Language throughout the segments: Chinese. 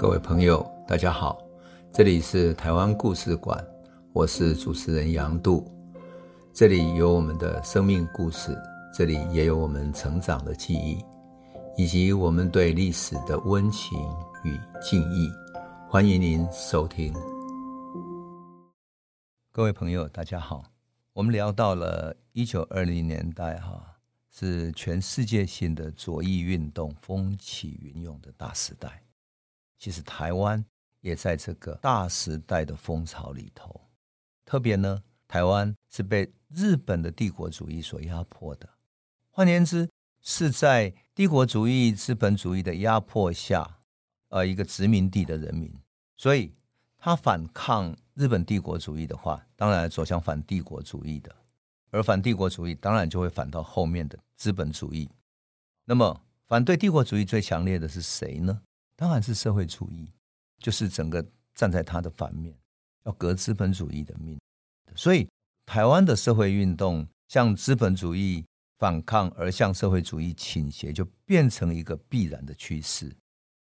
各位朋友，大家好，这里是台湾故事馆，我是主持人杨度，这里有我们的生命故事，这里也有我们成长的记忆，以及我们对历史的温情与敬意。欢迎您收听。各位朋友，大家好，我们聊到了一九二零年代，哈，是全世界性的左翼运动风起云涌的大时代。其实台湾也在这个大时代的风潮里头，特别呢，台湾是被日本的帝国主义所压迫的，换言之，是在帝国主义、资本主义的压迫下，呃，一个殖民地的人民，所以他反抗日本帝国主义的话，当然走向反帝国主义的，而反帝国主义当然就会反到后面的资本主义。那么，反对帝国主义最强烈的是谁呢？当然是社会主义，就是整个站在他的反面，要革资本主义的命。所以，台湾的社会运动向资本主义反抗，而向社会主义倾斜，就变成一个必然的趋势。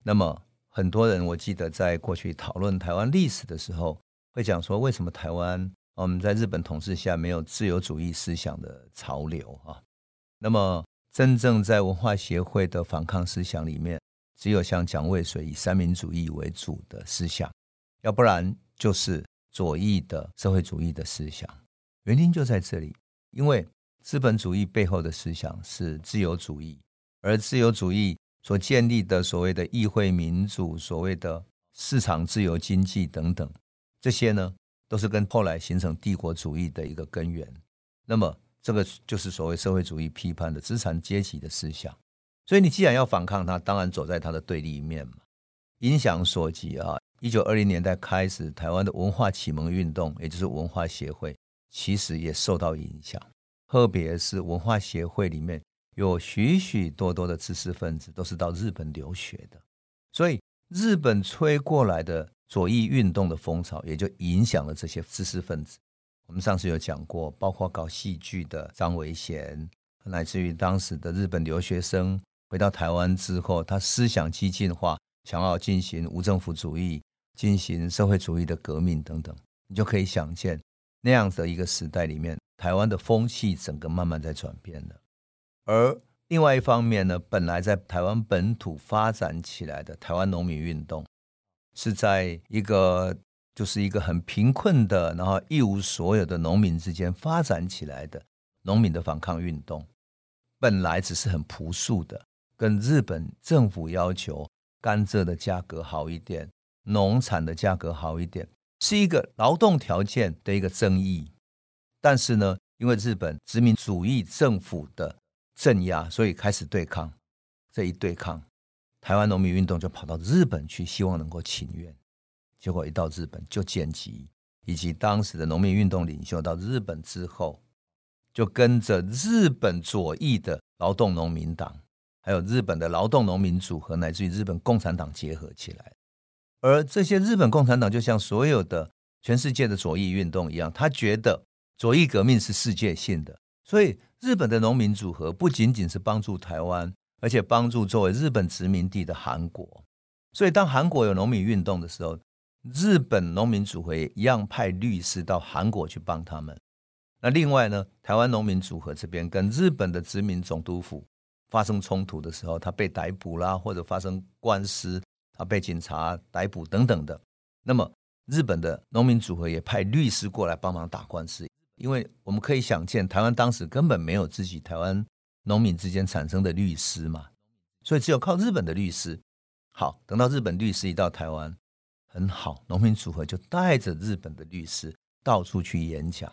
那么，很多人我记得在过去讨论台湾历史的时候，会讲说，为什么台湾我们在日本统治下没有自由主义思想的潮流啊？那么，真正在文化协会的反抗思想里面。只有像蒋渭水以三民主义为主的思想，要不然就是左翼的社会主义的思想。原因就在这里，因为资本主义背后的思想是自由主义，而自由主义所建立的所谓的议会民主、所谓的市场自由经济等等，这些呢，都是跟后来形成帝国主义的一个根源。那么，这个就是所谓社会主义批判的资产阶级的思想。所以你既然要反抗他，当然走在他的对立面嘛。影响所及啊，一九二零年代开始，台湾的文化启蒙运动，也就是文化协会，其实也受到影响。特别是文化协会里面有许许多多的知识分子，都是到日本留学的，所以日本吹过来的左翼运动的风潮，也就影响了这些知识分子。我们上次有讲过，包括搞戏剧的张维贤，乃至于当时的日本留学生。回到台湾之后，他思想激进化，想要进行无政府主义、进行社会主义的革命等等，你就可以想见那样子的一个时代里面，台湾的风气整个慢慢在转变了。而另外一方面呢，本来在台湾本土发展起来的台湾农民运动，是在一个就是一个很贫困的，然后一无所有的农民之间发展起来的农民的反抗运动，本来只是很朴素的。跟日本政府要求甘蔗的价格好一点，农产的价格好一点，是一个劳动条件的一个争议。但是呢，因为日本殖民主义政府的镇压，所以开始对抗。这一对抗，台湾农民运动就跑到日本去，希望能够请愿。结果一到日本，就剪辑以及当时的农民运动领袖到日本之后，就跟着日本左翼的劳动农民党。还有日本的劳动农民组合，乃至于日本共产党结合起来，而这些日本共产党就像所有的全世界的左翼运动一样，他觉得左翼革命是世界性的，所以日本的农民组合不仅仅是帮助台湾，而且帮助作为日本殖民地的韩国。所以当韩国有农民运动的时候，日本农民组合一样派律师到韩国去帮他们。那另外呢，台湾农民组合这边跟日本的殖民总督府。发生冲突的时候，他被逮捕啦，或者发生官司，他被警察逮捕等等的。那么，日本的农民组合也派律师过来帮忙打官司，因为我们可以想见，台湾当时根本没有自己台湾农民之间产生的律师嘛，所以只有靠日本的律师。好，等到日本律师一到台湾，很好，农民组合就带着日本的律师到处去演讲。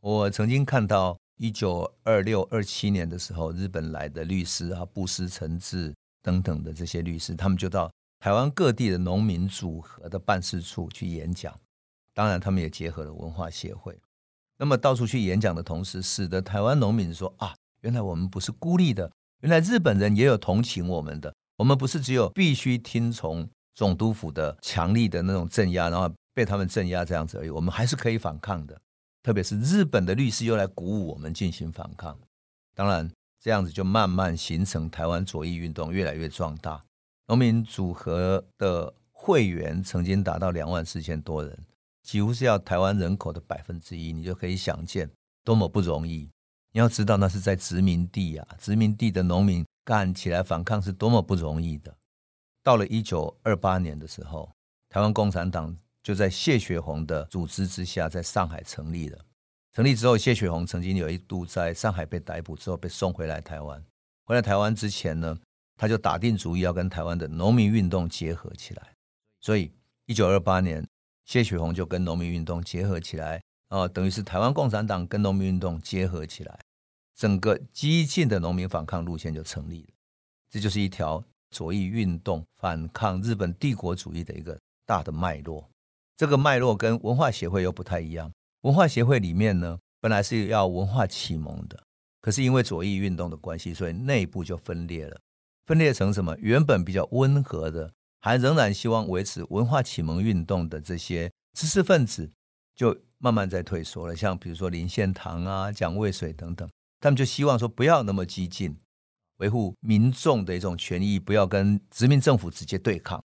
我曾经看到。一九二六二七年的时候，日本来的律师啊，布施辰治等等的这些律师，他们就到台湾各地的农民组合的办事处去演讲。当然，他们也结合了文化协会。那么到处去演讲的同时，使得台湾农民说啊，原来我们不是孤立的，原来日本人也有同情我们的。我们不是只有必须听从总督府的强力的那种镇压，然后被他们镇压这样子而已，我们还是可以反抗的。特别是日本的律师又来鼓舞我们进行反抗，当然这样子就慢慢形成台湾左翼运动越来越壮大，农民组合的会员曾经达到两万四千多人，几乎是要台湾人口的百分之一，你就可以想见多么不容易。你要知道，那是在殖民地啊，殖民地的农民干起来反抗是多么不容易的。到了一九二八年的时候，台湾共产党就在谢雪红的组织之下，在上海成立了。成立之后，谢雪红曾经有一度在上海被逮捕之后被送回来台湾。回来台湾之前呢，他就打定主意要跟台湾的农民运动结合起来。所以，一九二八年，谢雪红就跟农民运动结合起来，啊，等于是台湾共产党跟农民运动结合起来，整个激进的农民反抗路线就成立了。这就是一条左翼运动反抗日本帝国主义的一个大的脉络。这个脉络跟文化协会又不太一样。文化协会里面呢，本来是要文化启蒙的，可是因为左翼运动的关系，所以内部就分裂了，分裂成什么？原本比较温和的。还仍然希望维持文化启蒙运动的这些知识分子，就慢慢在退缩了。像比如说林献堂啊、蒋渭水等等，他们就希望说不要那么激进，维护民众的一种权益，不要跟殖民政府直接对抗。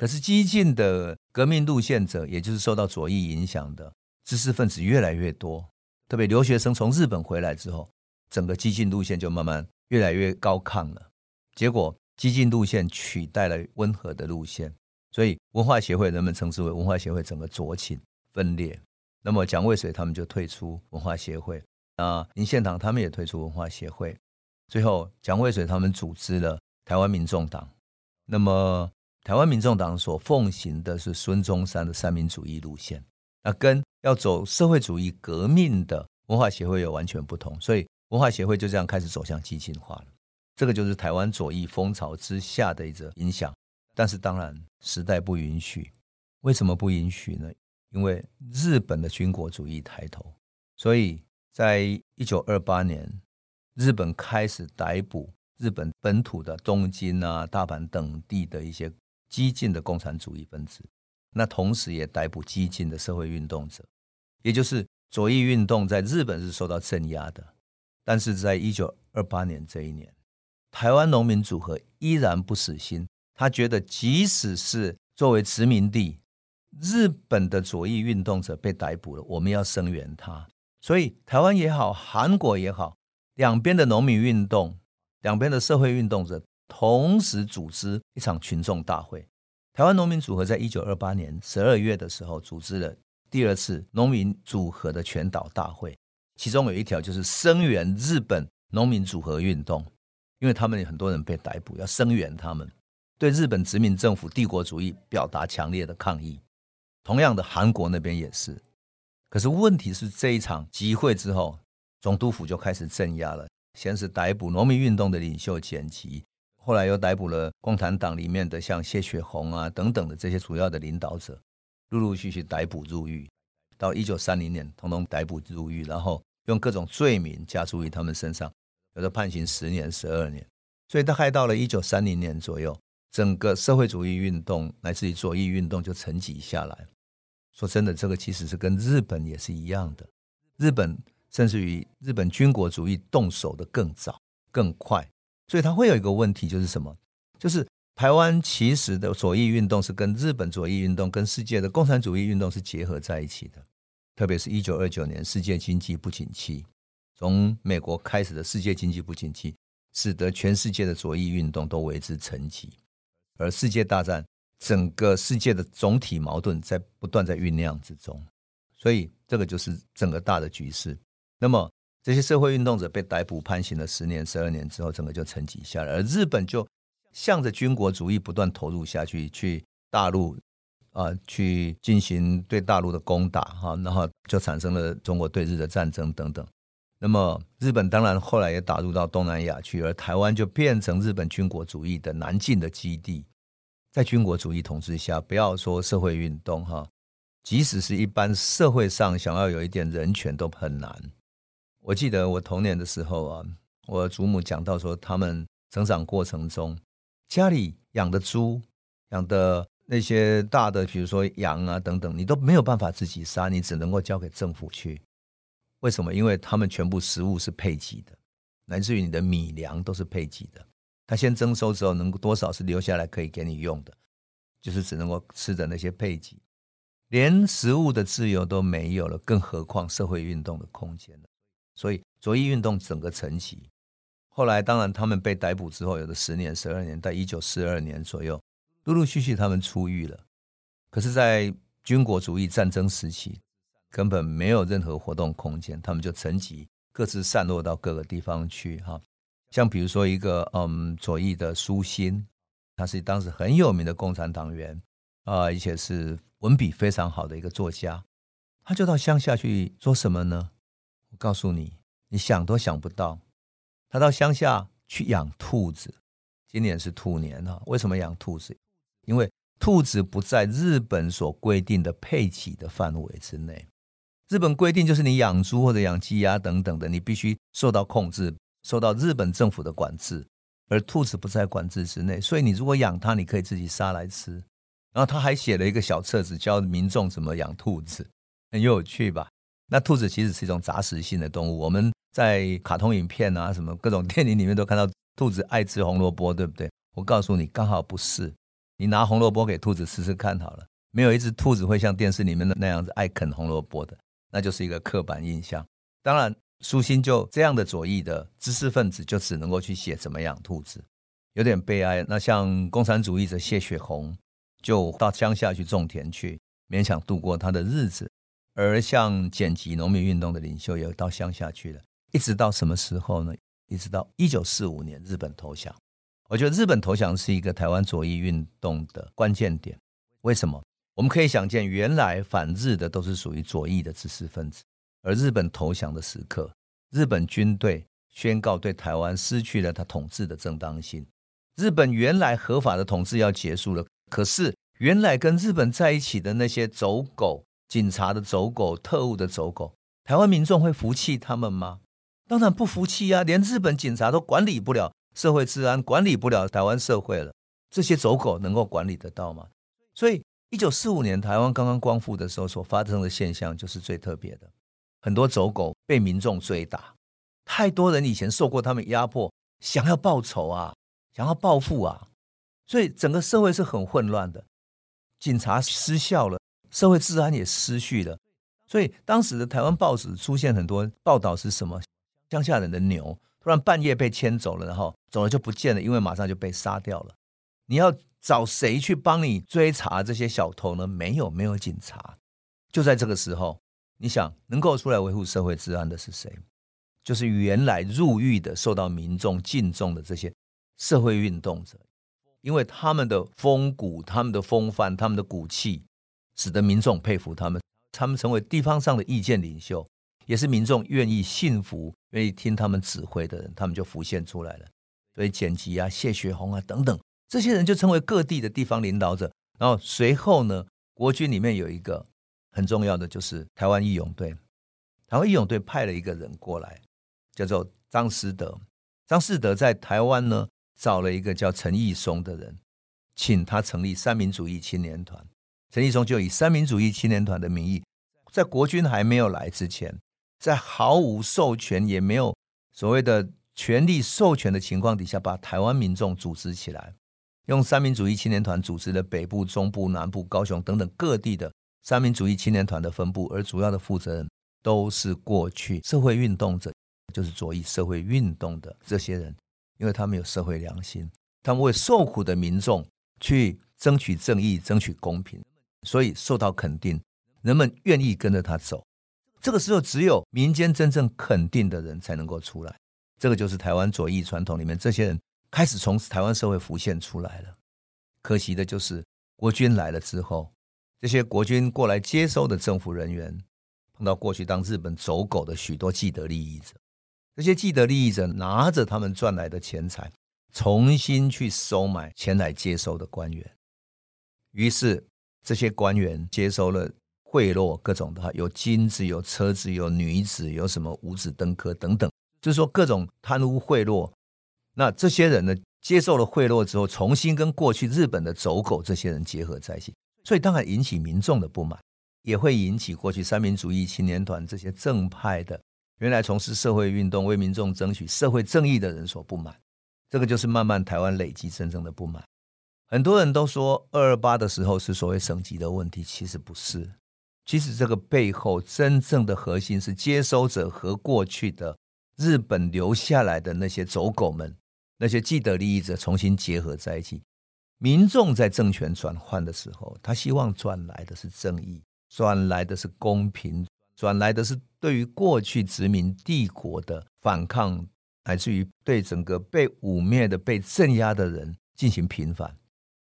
可是激进的革命路线者，也就是受到左翼影响的知识分子越来越多，特别留学生从日本回来之后，整个激进路线就慢慢越来越高亢了。结果。激进路线取代了温和的路线，所以文化协会人们称之为文化协会整个左倾分裂。那么蒋渭水他们就退出文化协会，啊，林献堂他们也退出文化协会。最后蒋渭水他们组织了台湾民众党。那么台湾民众党所奉行的是孙中山的三民主义路线，那跟要走社会主义革命的文化协会又完全不同，所以文化协会就这样开始走向激进化了。这个就是台湾左翼风潮之下的一个影响，但是当然时代不允许。为什么不允许呢？因为日本的军国主义抬头，所以在一九二八年，日本开始逮捕日本本土的东京啊、大阪等地的一些激进的共产主义分子，那同时也逮捕激进的社会运动者，也就是左翼运动在日本是受到镇压的，但是在一九二八年这一年。台湾农民组合依然不死心，他觉得即使是作为殖民地，日本的左翼运动者被逮捕了，我们要声援他。所以台湾也好，韩国也好，两边的农民运动，两边的社会运动者同时组织一场群众大会。台湾农民组合在一九二八年十二月的时候组织了第二次农民组合的全岛大会，其中有一条就是声援日本农民组合运动。因为他们有很多人被逮捕，要声援他们，对日本殖民政府帝国主义表达强烈的抗议。同样的，韩国那边也是。可是问题是，这一场集会之后，总督府就开始镇压了。先是逮捕农民运动的领袖简吉，后来又逮捕了共产党里面的像谢雪红啊等等的这些主要的领导者，陆陆续续逮捕入狱。到一九三零年，统统逮捕入狱，然后用各种罪名加诸于他们身上。有的判刑十年、十二年，所以大概到了一九三零年左右，整个社会主义运动乃至于左翼运动就沉寂下来。说真的，这个其实是跟日本也是一样的。日本甚至于日本军国主义动手的更早、更快，所以它会有一个问题，就是什么？就是台湾其实的左翼运动是跟日本左翼运动、跟世界的共产主义运动是结合在一起的。特别是一九二九年世界经济不景气。从美国开始的世界经济不景气，使得全世界的左翼运动都为之沉寂，而世界大战整个世界的总体矛盾在不断在酝酿之中，所以这个就是整个大的局势。那么这些社会运动者被逮捕判刑了十年、十二年之后，整个就沉寂下来，而日本就向着军国主义不断投入下去，去大陆啊、去进行对大陆的攻打哈，然后就产生了中国对日的战争等等。那么，日本当然后来也打入到东南亚去，而台湾就变成日本军国主义的南进的基地。在军国主义统治下，不要说社会运动哈，即使是一般社会上想要有一点人权都很难。我记得我童年的时候啊，我祖母讲到说，他们成长过程中，家里养的猪、养的那些大的，比如说羊啊等等，你都没有办法自己杀，你只能够交给政府去。为什么？因为他们全部食物是配给的，乃至于你的米粮都是配给的。他先征收之后，能够多少是留下来可以给你用的。就是只能够吃的那些配给，连食物的自由都没有了，更何况社会运动的空间了。所以左翼运动整个沉寂。后来当然他们被逮捕之后，有的十年、十二年，在一九四二年左右，陆陆续续他们出狱了。可是，在军国主义战争时期，根本没有任何活动空间，他们就沉寂，各自散落到各个地方去。哈，像比如说一个嗯左翼的苏辛，他是当时很有名的共产党员啊，而且是文笔非常好的一个作家，他就到乡下去做什么呢？告诉你，你想都想不到，他到乡下去养兔子。今年是兔年啊，为什么养兔子？因为兔子不在日本所规定的配给的范围之内。日本规定就是你养猪或者养鸡鸭等等的，你必须受到控制，受到日本政府的管制。而兔子不在管制之内，所以你如果养它，你可以自己杀来吃。然后他还写了一个小册子，教民众怎么养兔子，很有趣吧？那兔子其实是一种杂食性的动物。我们在卡通影片啊，什么各种电影里面都看到兔子爱吃红萝卜，对不对？我告诉你，刚好不是。你拿红萝卜给兔子试试看好了，没有一只兔子会像电视里面的那样子爱啃红萝卜的。那就是一个刻板印象。当然，舒心就这样的左翼的知识分子，就只能够去写怎么养兔子，有点悲哀。那像共产主义者谢雪红，就到乡下去种田去，勉强度过他的日子。而像剪辑农民运动的领袖，也到乡下去了。一直到什么时候呢？一直到一九四五年日本投降。我觉得日本投降是一个台湾左翼运动的关键点。为什么？我们可以想见，原来反日的都是属于左翼的知识分子，而日本投降的时刻，日本军队宣告对台湾失去了他统治的正当性。日本原来合法的统治要结束了，可是原来跟日本在一起的那些走狗、警察的走狗、特务的走狗，台湾民众会服气他们吗？当然不服气啊！连日本警察都管理不了社会治安，管理不了台湾社会了，这些走狗能够管理得到吗？所以。一九四五年台湾刚刚光复的时候，所发生的现象就是最特别的。很多走狗被民众追打，太多人以前受过他们压迫，想要报仇啊，想要报复啊，所以整个社会是很混乱的。警察失效了，社会治安也失序了。所以当时的台湾报纸出现很多报道是什么？乡下人的牛突然半夜被牵走了，然后走了就不见了，因为马上就被杀掉了。你要。找谁去帮你追查这些小偷呢？没有，没有警察。就在这个时候，你想能够出来维护社会治安的是谁？就是原来入狱的、受到民众敬重的这些社会运动者，因为他们的风骨、他们的风范、他们的骨气，使得民众佩服他们。他们成为地方上的意见领袖，也是民众愿意信服、愿意听他们指挥的人，他们就浮现出来了。所以简吉啊、谢雪红啊等等。这些人就成为各地的地方领导者，然后随后呢，国军里面有一个很重要的，就是台湾义勇队。台湾义勇队派了一个人过来，叫做张思德。张思德在台湾呢，找了一个叫陈义松的人，请他成立三民主义青年团。陈义松就以三民主义青年团的名义，在国军还没有来之前，在毫无授权也没有所谓的权力授权的情况底下，把台湾民众组织起来。用三民主义青年团组织的北部、中部、南部、高雄等等各地的三民主义青年团的分部，而主要的负责人都是过去社会运动者，就是左翼社会运动的这些人，因为他们有社会良心，他们为受苦的民众去争取正义、争取公平，所以受到肯定，人们愿意跟着他走。这个时候，只有民间真正肯定的人才能够出来，这个就是台湾左翼传统里面这些人。开始从台湾社会浮现出来了，可惜的就是国军来了之后，这些国军过来接收的政府人员，碰到过去当日本走狗的许多既得利益者，这些既得利益者拿着他们赚来的钱财，重新去收买前来接收的官员，于是这些官员接收了贿赂，各种的，有金子、有车子、有女子、有什么五子登科等等，就是说各种贪污贿赂。那这些人呢，接受了贿赂之后，重新跟过去日本的走狗这些人结合在一起，所以当然引起民众的不满，也会引起过去三民主义青年团这些正派的，原来从事社会运动、为民众争取社会正义的人所不满。这个就是慢慢台湾累积真正的不满。很多人都说二二八的时候是所谓省级的问题，其实不是。其实这个背后真正的核心是接收者和过去的日本留下来的那些走狗们、那些既得利益者重新结合在一起。民众在政权转换的时候，他希望转来的是正义，转来的是公平，转来的是对于过去殖民帝国的反抗，乃至于对整个被污蔑的、被镇压的人进行平反。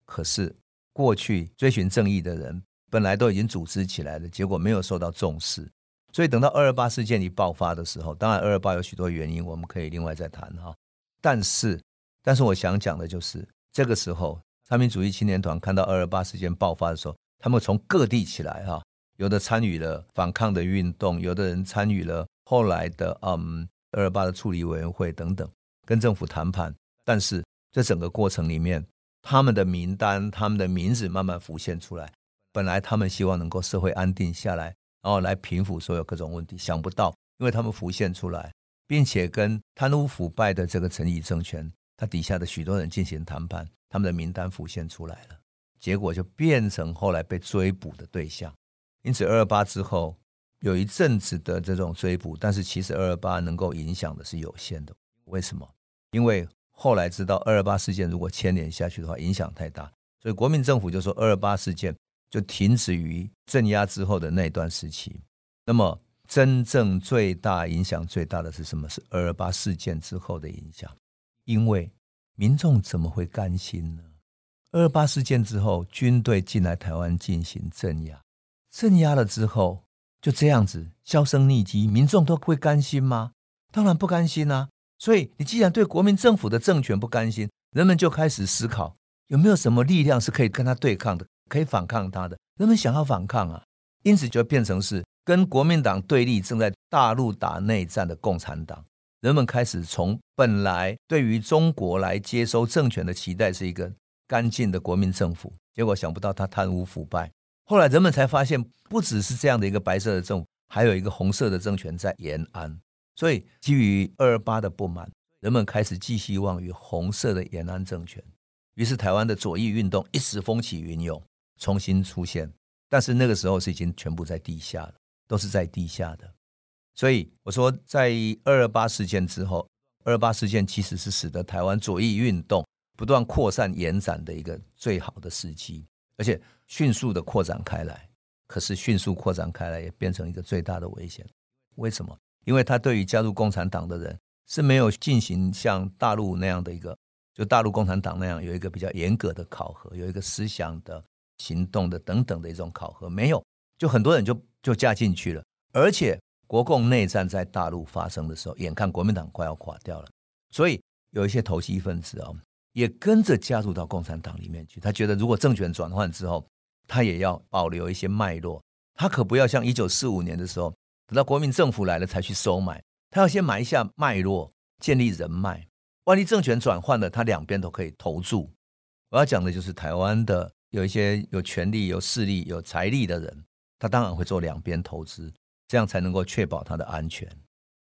可是，过去追寻正义的人本来都已经组织起来了，结果没有受到重视。所以，等到二二八事件一爆发的时候，当然二二八有许多原因，我们可以另外再谈哈。但是，但是我想讲的就是，这个时候，三民主义青年团看到二二八事件爆发的时候，他们从各地起来哈，有的参与了反抗的运动，有的人参与了后来的嗯二二八的处理委员会等等，跟政府谈判。但是，这整个过程里面，他们的名单、他们的名字慢慢浮现出来。本来他们希望能够社会安定下来，然后来平复所有各种问题。想不到，因为他们浮现出来，并且跟贪污腐败的这个陈仪政权，他底下的许多人进行谈判，他们的名单浮现出来了，结果就变成后来被追捕的对象。因此，二二八之后有一阵子的这种追捕，但是其实二二八能够影响的是有限的。为什么？因为后来知道二二八事件如果牵连下去的话，影响太大，所以国民政府就说二二八事件就停止于镇压之后的那段时期。那么真正最大影响最大的是什么？是二二八事件之后的影响，因为民众怎么会甘心呢？二二八事件之后，军队进来台湾进行镇压，镇压了之后就这样子销声匿迹，民众都会甘心吗？当然不甘心啊！所以，你既然对国民政府的政权不甘心，人们就开始思考有没有什么力量是可以跟他对抗的，可以反抗他的。人们想要反抗啊，因此就变成是跟国民党对立、正在大陆打内战的共产党。人们开始从本来对于中国来接收政权的期待是一个干净的国民政府，结果想不到他贪污腐败。后来人们才发现，不只是这样的一个白色的政府，还有一个红色的政权在延安。所以，基于二二八的不满，人们开始寄希望于红色的延安政权。于是，台湾的左翼运动一时风起云涌，重新出现。但是那个时候是已经全部在地下了，都是在地下的。所以我说，在二二八事件之后，二二八事件其实是使得台湾左翼运动不断扩散延展的一个最好的时机，而且迅速的扩展开来。可是，迅速扩展开来也变成一个最大的危险。为什么？因为他对于加入共产党的人是没有进行像大陆那样的一个，就大陆共产党那样有一个比较严格的考核，有一个思想的、行动的等等的一种考核，没有，就很多人就就加进去了。而且国共内战在大陆发生的时候，眼看国民党快要垮掉了，所以有一些投机分子啊，也跟着加入到共产党里面去。他觉得如果政权转换之后，他也要保留一些脉络，他可不要像一九四五年的时候。等到国民政府来了才去收买，他要先埋下脉络，建立人脉。万一政权转换了，他两边都可以投注。我要讲的就是台湾的有一些有权力、有势力、有财力的人，他当然会做两边投资，这样才能够确保他的安全。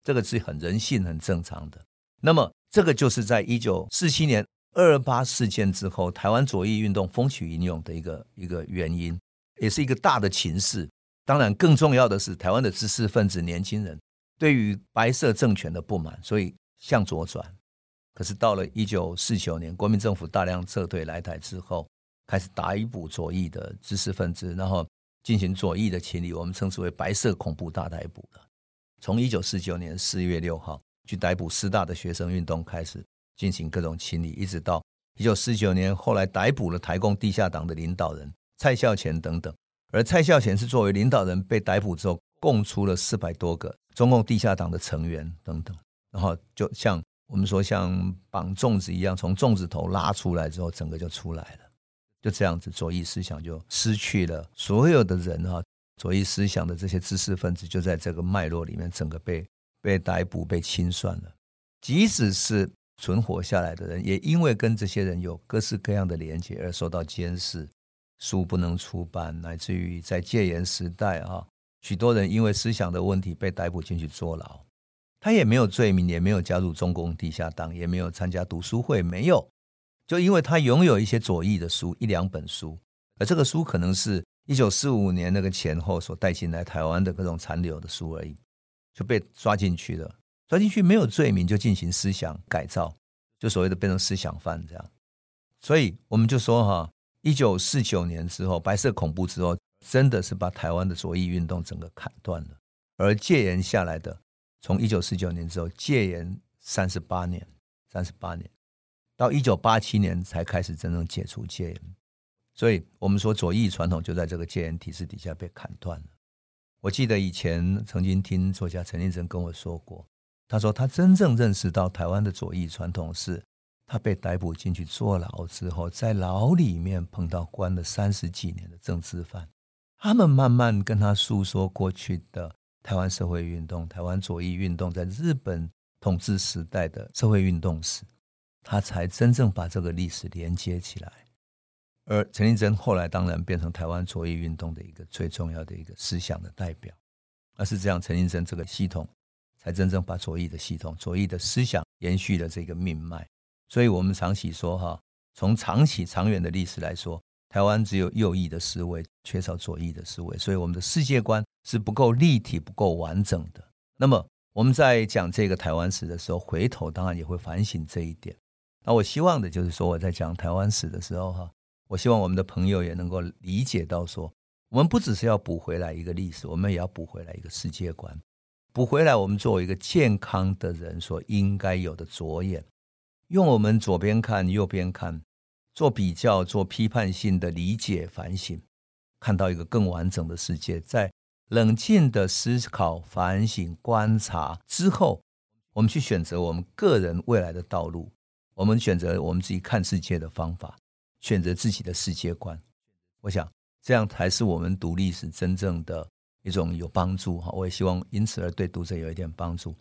这个是很人性、很正常的。那么，这个就是在一九四七年二二八事件之后，台湾左翼运动风起云涌的一个一个原因，也是一个大的情势。当然，更重要的是，台湾的知识分子、年轻人对于白色政权的不满，所以向左转。可是到了一九四九年，国民政府大量撤退来台之后，开始逮捕左翼的知识分子，然后进行左翼的清理，我们称之为“白色恐怖大逮捕”了。从一九四九年四月六号去逮捕师大的学生运动开始进行各种清理，一直到一九四九年，后来逮捕了台共地下党的领导人蔡孝乾等等。而蔡孝贤是作为领导人被逮捕之后，供出了四百多个中共地下党的成员等等，然后就像我们说像绑粽子一样，从粽子头拉出来之后，整个就出来了。就这样子，左翼思想就失去了所有的人哈，左翼思想的这些知识分子就在这个脉络里面，整个被被逮捕、被清算了。即使是存活下来的人，也因为跟这些人有各式各样的连接而受到监视。书不能出版，乃至于在戒严时代啊，许多人因为思想的问题被逮捕进去坐牢。他也没有罪名，也没有加入中共地下党，也没有参加读书会，没有。就因为他拥有一些左翼的书，一两本书，而这个书可能是一九四五年那个前后所带进来台湾的各种残留的书而已，就被抓进去了。抓进去没有罪名，就进行思想改造，就所谓的变成思想犯这样。所以我们就说哈，一九四九年之后，白色恐怖之后，真的是把台湾的左翼运动整个砍断了。而戒严下来的，从一九四九年之后戒严三十八年，三十八年，到一九八七年才开始真正解除戒严。所以我们说左翼传统就在这个戒严体制底下被砍断了。我记得以前曾经听作家陈立诚跟我说过。他说：“他真正认识到台湾的左翼传统是，他被逮捕进去坐牢之后，在牢里面碰到关了三十几年的政治犯，他们慢慢跟他诉说过去的台湾社会运动、台湾左翼运动在日本统治时代的社会运动史，他才真正把这个历史连接起来。而陈立真后来当然变成台湾左翼运动的一个最重要的一个思想的代表，而是这样，陈立真这个系统。”才真正把左翼的系统、左翼的思想延续了这个命脉。所以，我们长期说哈，从长期、长远的历史来说，台湾只有右翼的思维，缺少左翼的思维，所以我们的世界观是不够立体、不够完整的。那么，我们在讲这个台湾史的时候，回头当然也会反省这一点。那我希望的就是说，我在讲台湾史的时候哈，我希望我们的朋友也能够理解到说，我们不只是要补回来一个历史，我们也要补回来一个世界观。补回来，我们作为一个健康的人所应该有的左眼，用我们左边看、右边看，做比较、做批判性的理解、反省，看到一个更完整的世界。在冷静的思考、反省、观察之后，我们去选择我们个人未来的道路。我们选择我们自己看世界的方法，选择自己的世界观。我想，这样才是我们读历史真正的。一种有帮助哈，我也希望因此而对读者有一点帮助。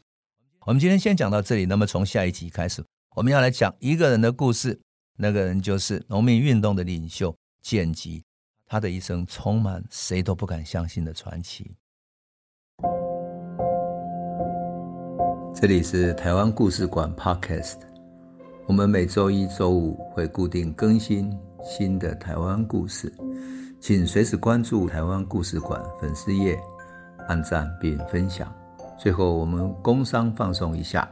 我们今天先讲到这里，那么从下一集开始，我们要来讲一个人的故事，那个人就是农民运动的领袖简吉，他的一生充满谁都不敢相信的传奇。这里是台湾故事馆 Podcast，我们每周一、周五会固定更新新的台湾故事。请随时关注台湾故事馆粉丝页，按赞并分享。最后，我们工商放送一下：